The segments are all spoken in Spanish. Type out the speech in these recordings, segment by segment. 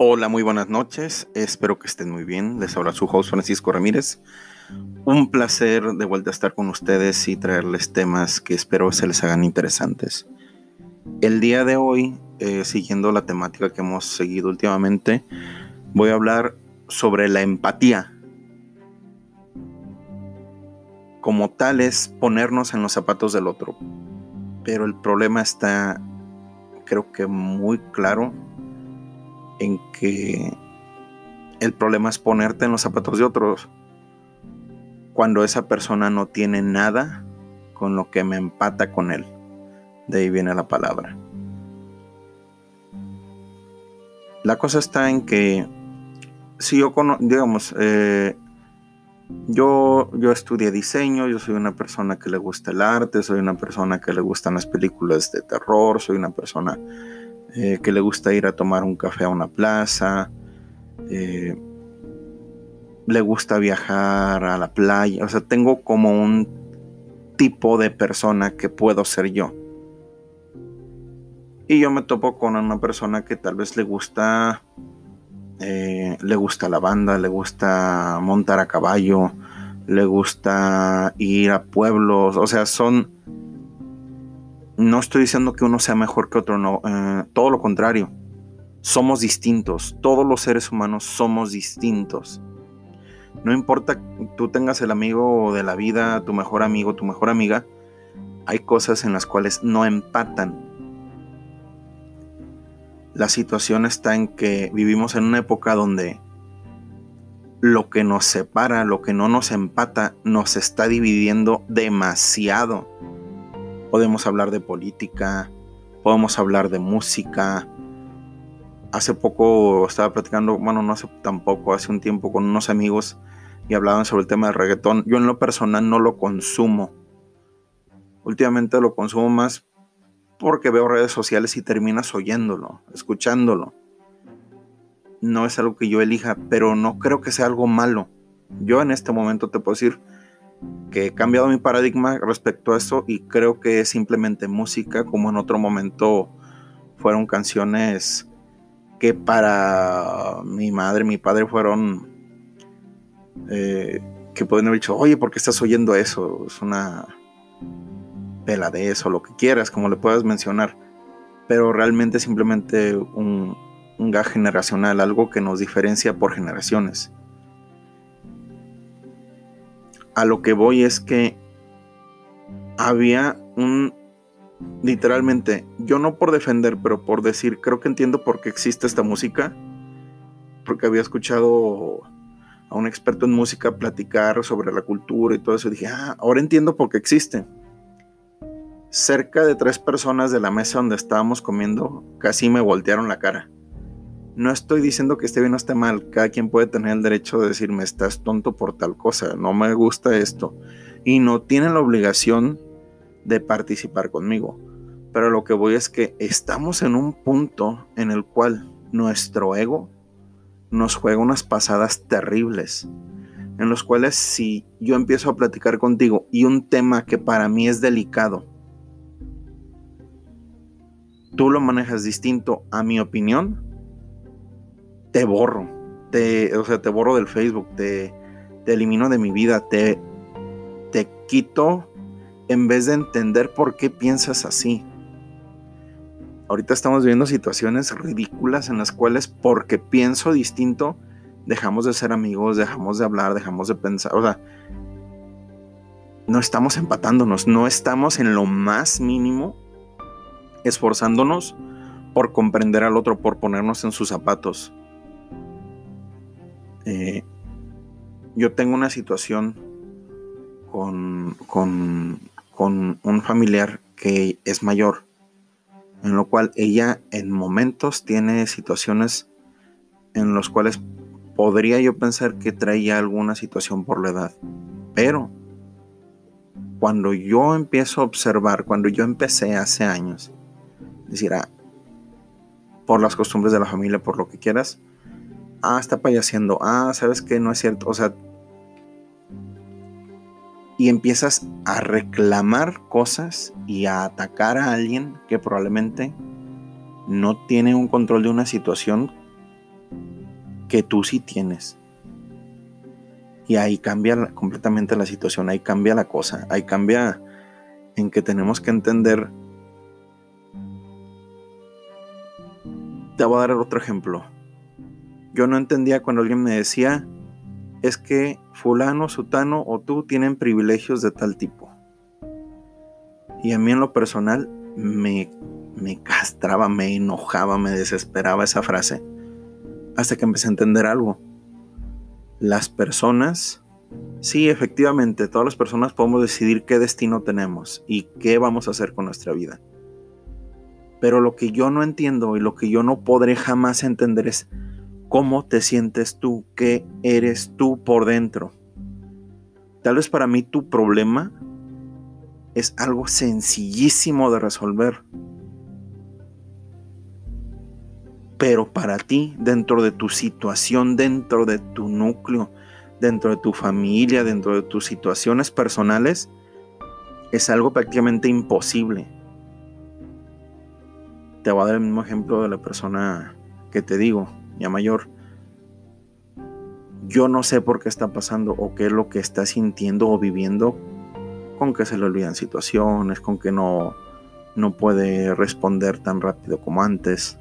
Hola, muy buenas noches. Espero que estén muy bien. Les habla su host Francisco Ramírez. Un placer de vuelta estar con ustedes y traerles temas que espero se les hagan interesantes. El día de hoy, eh, siguiendo la temática que hemos seguido últimamente, voy a hablar sobre la empatía. Como tal es ponernos en los zapatos del otro. Pero el problema está, creo que muy claro en que el problema es ponerte en los zapatos de otros cuando esa persona no tiene nada con lo que me empata con él. De ahí viene la palabra. La cosa está en que si yo, digamos, eh, yo, yo estudié diseño, yo soy una persona que le gusta el arte, soy una persona que le gustan las películas de terror, soy una persona eh, que le gusta ir a tomar un café a una plaza, eh, le gusta viajar a la playa, o sea, tengo como un tipo de persona que puedo ser yo. Y yo me topo con una persona que tal vez le gusta, eh, le gusta la banda, le gusta montar a caballo, le gusta ir a pueblos, o sea, son no estoy diciendo que uno sea mejor que otro, no, eh, todo lo contrario. Somos distintos, todos los seres humanos somos distintos. No importa tú tengas el amigo de la vida, tu mejor amigo, tu mejor amiga, hay cosas en las cuales no empatan. La situación está en que vivimos en una época donde lo que nos separa, lo que no nos empata, nos está dividiendo demasiado podemos hablar de política, podemos hablar de música. Hace poco estaba platicando, bueno, no hace tampoco, hace un tiempo con unos amigos y hablaban sobre el tema del reggaetón. Yo en lo personal no lo consumo. Últimamente lo consumo más porque veo redes sociales y terminas oyéndolo, escuchándolo. No es algo que yo elija, pero no creo que sea algo malo. Yo en este momento te puedo decir, que he cambiado mi paradigma respecto a eso y creo que es simplemente música, como en otro momento fueron canciones que para mi madre, mi padre fueron eh, que pueden haber dicho, oye, ¿por qué estás oyendo eso? Es una peladez o lo que quieras, como le puedas mencionar, pero realmente simplemente un, un gas generacional, algo que nos diferencia por generaciones a lo que voy es que había un literalmente, yo no por defender, pero por decir, creo que entiendo por qué existe esta música, porque había escuchado a un experto en música platicar sobre la cultura y todo eso, y dije, ah, ahora entiendo por qué existe. Cerca de tres personas de la mesa donde estábamos comiendo casi me voltearon la cara. No estoy diciendo que esté bien o esté mal, cada quien puede tener el derecho de decirme estás tonto por tal cosa, no me gusta esto. Y no tienen la obligación de participar conmigo. Pero lo que voy es que estamos en un punto en el cual nuestro ego nos juega unas pasadas terribles. En los cuales si yo empiezo a platicar contigo y un tema que para mí es delicado, tú lo manejas distinto a mi opinión, te borro. Te, o sea, te borro del Facebook, te, te elimino de mi vida, te, te quito en vez de entender por qué piensas así. Ahorita estamos viviendo situaciones ridículas en las cuales porque pienso distinto, dejamos de ser amigos, dejamos de hablar, dejamos de pensar. O sea, no estamos empatándonos, no estamos en lo más mínimo esforzándonos por comprender al otro, por ponernos en sus zapatos. Eh, yo tengo una situación con, con, un familiar que es mayor. en lo cual ella en momentos tiene situaciones en los cuales podría yo pensar que traía alguna situación por la edad. Pero cuando yo empiezo a observar, cuando yo empecé hace años, decir, ah, por las costumbres de la familia, por lo que quieras, ah, está payaseando, ah, sabes que no es cierto, o sea, y empiezas a reclamar cosas y a atacar a alguien que probablemente no tiene un control de una situación que tú sí tienes. Y ahí cambia completamente la situación, ahí cambia la cosa, ahí cambia en que tenemos que entender. Te voy a dar otro ejemplo. Yo no entendía cuando alguien me decía, es que fulano, sutano o tú tienen privilegios de tal tipo. Y a mí en lo personal me, me castraba, me enojaba, me desesperaba esa frase. Hasta que empecé a entender algo. Las personas, sí, efectivamente, todas las personas podemos decidir qué destino tenemos y qué vamos a hacer con nuestra vida. Pero lo que yo no entiendo y lo que yo no podré jamás entender es cómo te sientes tú, qué eres tú por dentro. Tal vez para mí tu problema es algo sencillísimo de resolver. Pero para ti, dentro de tu situación, dentro de tu núcleo, dentro de tu familia, dentro de tus situaciones personales, es algo prácticamente imposible. Te voy a dar el mismo ejemplo de la persona que te digo ya mayor, yo no sé por qué está pasando o qué es lo que está sintiendo o viviendo, con que se le olvidan situaciones, con que no, no puede responder tan rápido como antes.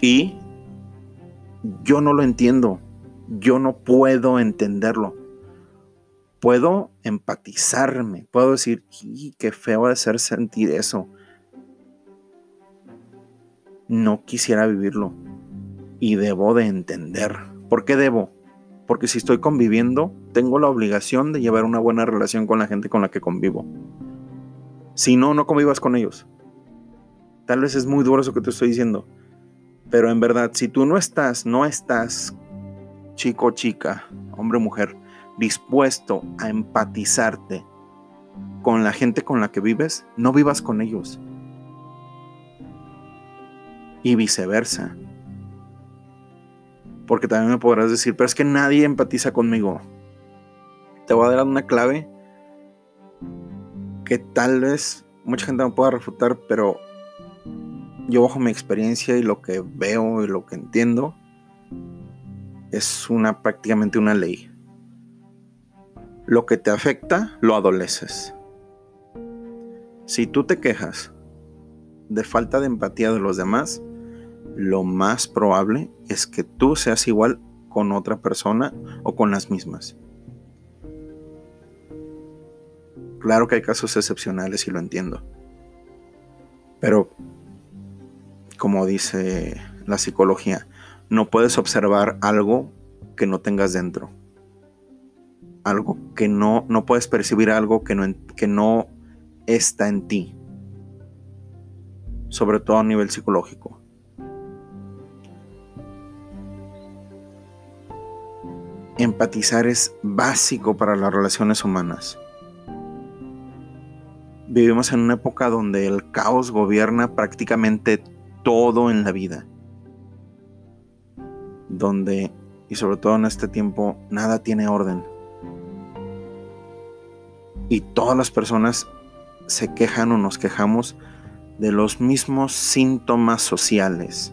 Y yo no lo entiendo, yo no puedo entenderlo. Puedo empatizarme, puedo decir, qué feo de ser sentir eso. No quisiera vivirlo y debo de entender. ¿Por qué debo? Porque si estoy conviviendo, tengo la obligación de llevar una buena relación con la gente con la que convivo. Si no, no convivas con ellos. Tal vez es muy duro eso que te estoy diciendo. Pero en verdad, si tú no estás, no estás, chico, chica, hombre, mujer, dispuesto a empatizarte con la gente con la que vives, no vivas con ellos. Y viceversa. Porque también me podrás decir, pero es que nadie empatiza conmigo. Te voy a dar una clave que tal vez mucha gente me pueda refutar, pero yo bajo mi experiencia y lo que veo y lo que entiendo, es una prácticamente una ley. Lo que te afecta, lo adoleces. Si tú te quejas de falta de empatía de los demás, lo más probable es que tú seas igual con otra persona o con las mismas. Claro que hay casos excepcionales y lo entiendo. Pero, como dice la psicología, no puedes observar algo que no tengas dentro. Algo que no, no puedes percibir algo que no, que no está en ti. Sobre todo a nivel psicológico. Empatizar es básico para las relaciones humanas. Vivimos en una época donde el caos gobierna prácticamente todo en la vida. Donde, y sobre todo en este tiempo, nada tiene orden. Y todas las personas se quejan o nos quejamos de los mismos síntomas sociales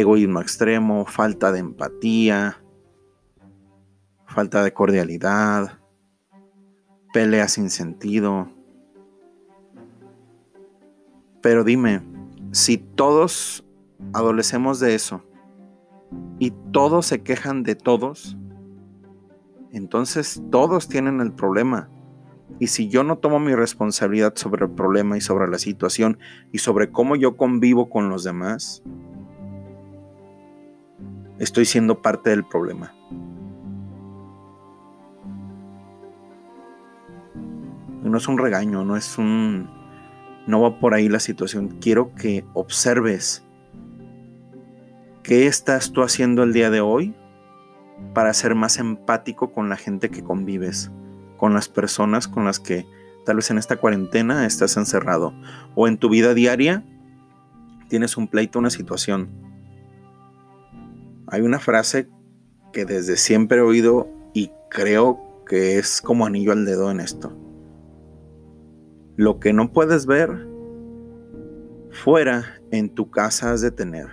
egoísmo extremo, falta de empatía, falta de cordialidad, pelea sin sentido. Pero dime, si todos adolecemos de eso y todos se quejan de todos, entonces todos tienen el problema. Y si yo no tomo mi responsabilidad sobre el problema y sobre la situación y sobre cómo yo convivo con los demás, estoy siendo parte del problema. no es un regaño, no es un No va por ahí la situación. Quiero que observes qué estás tú haciendo el día de hoy para ser más empático con la gente que convives, con las personas con las que tal vez en esta cuarentena estás encerrado o en tu vida diaria tienes un pleito, una situación. Hay una frase que desde siempre he oído y creo que es como anillo al dedo en esto. Lo que no puedes ver fuera en tu casa has de tener,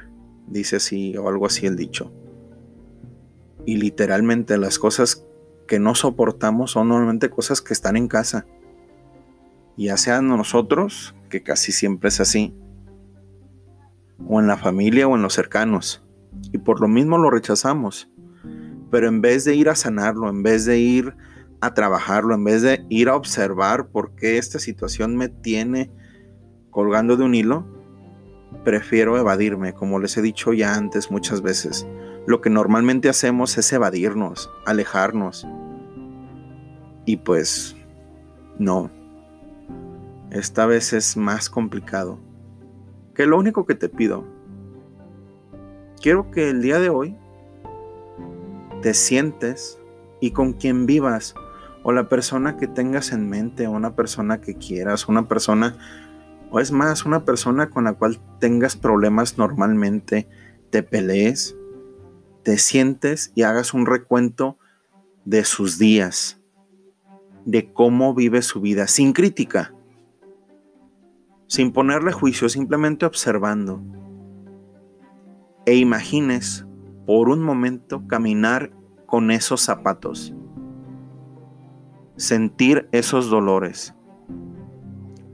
dice así o algo así el dicho. Y literalmente las cosas que no soportamos son normalmente cosas que están en casa. Ya sean nosotros, que casi siempre es así, o en la familia o en los cercanos. Y por lo mismo lo rechazamos. Pero en vez de ir a sanarlo, en vez de ir a trabajarlo, en vez de ir a observar por qué esta situación me tiene colgando de un hilo, prefiero evadirme, como les he dicho ya antes muchas veces. Lo que normalmente hacemos es evadirnos, alejarnos. Y pues, no. Esta vez es más complicado. Que lo único que te pido, quiero que el día de hoy te sientes y con quien vivas, o la persona que tengas en mente, o una persona que quieras, una persona, o es más, una persona con la cual tengas problemas normalmente, te pelees, te sientes y hagas un recuento de sus días, de cómo vive su vida, sin crítica sin ponerle juicio, simplemente observando. E imagines por un momento caminar con esos zapatos, sentir esos dolores,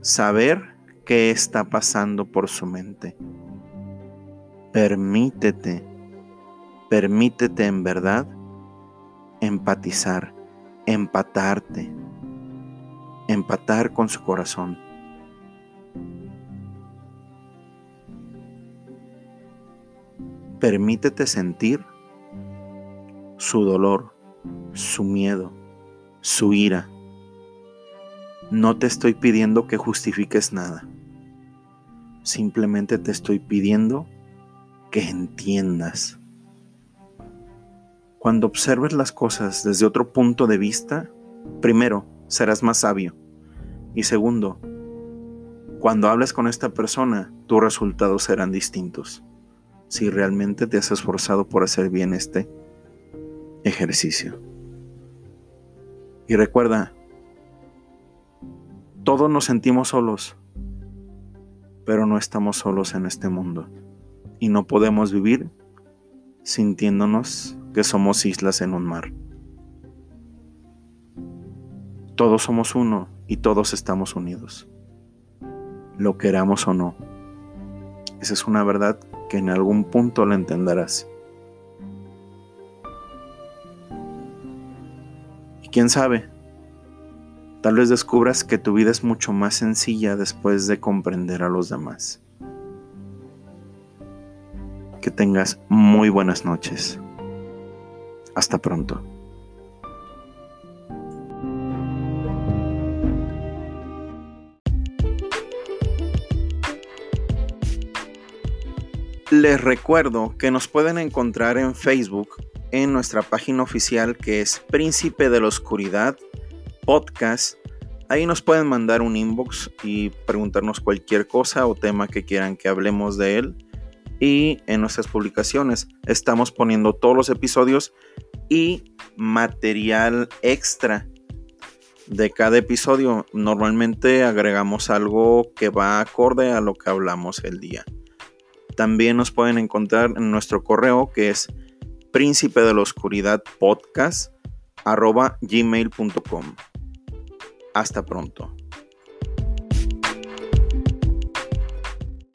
saber qué está pasando por su mente. Permítete, permítete en verdad empatizar, empatarte, empatar con su corazón. Permítete sentir su dolor, su miedo, su ira. No te estoy pidiendo que justifiques nada. Simplemente te estoy pidiendo que entiendas. Cuando observes las cosas desde otro punto de vista, primero, serás más sabio. Y segundo, cuando hables con esta persona, tus resultados serán distintos si realmente te has esforzado por hacer bien este ejercicio. Y recuerda, todos nos sentimos solos, pero no estamos solos en este mundo. Y no podemos vivir sintiéndonos que somos islas en un mar. Todos somos uno y todos estamos unidos, lo queramos o no. Esa es una verdad que en algún punto lo entenderás. Y quién sabe, tal vez descubras que tu vida es mucho más sencilla después de comprender a los demás. Que tengas muy buenas noches. Hasta pronto. Les recuerdo que nos pueden encontrar en Facebook en nuestra página oficial que es Príncipe de la Oscuridad Podcast. Ahí nos pueden mandar un inbox y preguntarnos cualquier cosa o tema que quieran que hablemos de él. Y en nuestras publicaciones estamos poniendo todos los episodios y material extra de cada episodio. Normalmente agregamos algo que va acorde a lo que hablamos el día. También nos pueden encontrar en nuestro correo que es príncipe de la oscuridad podcast gmail.com. Hasta pronto.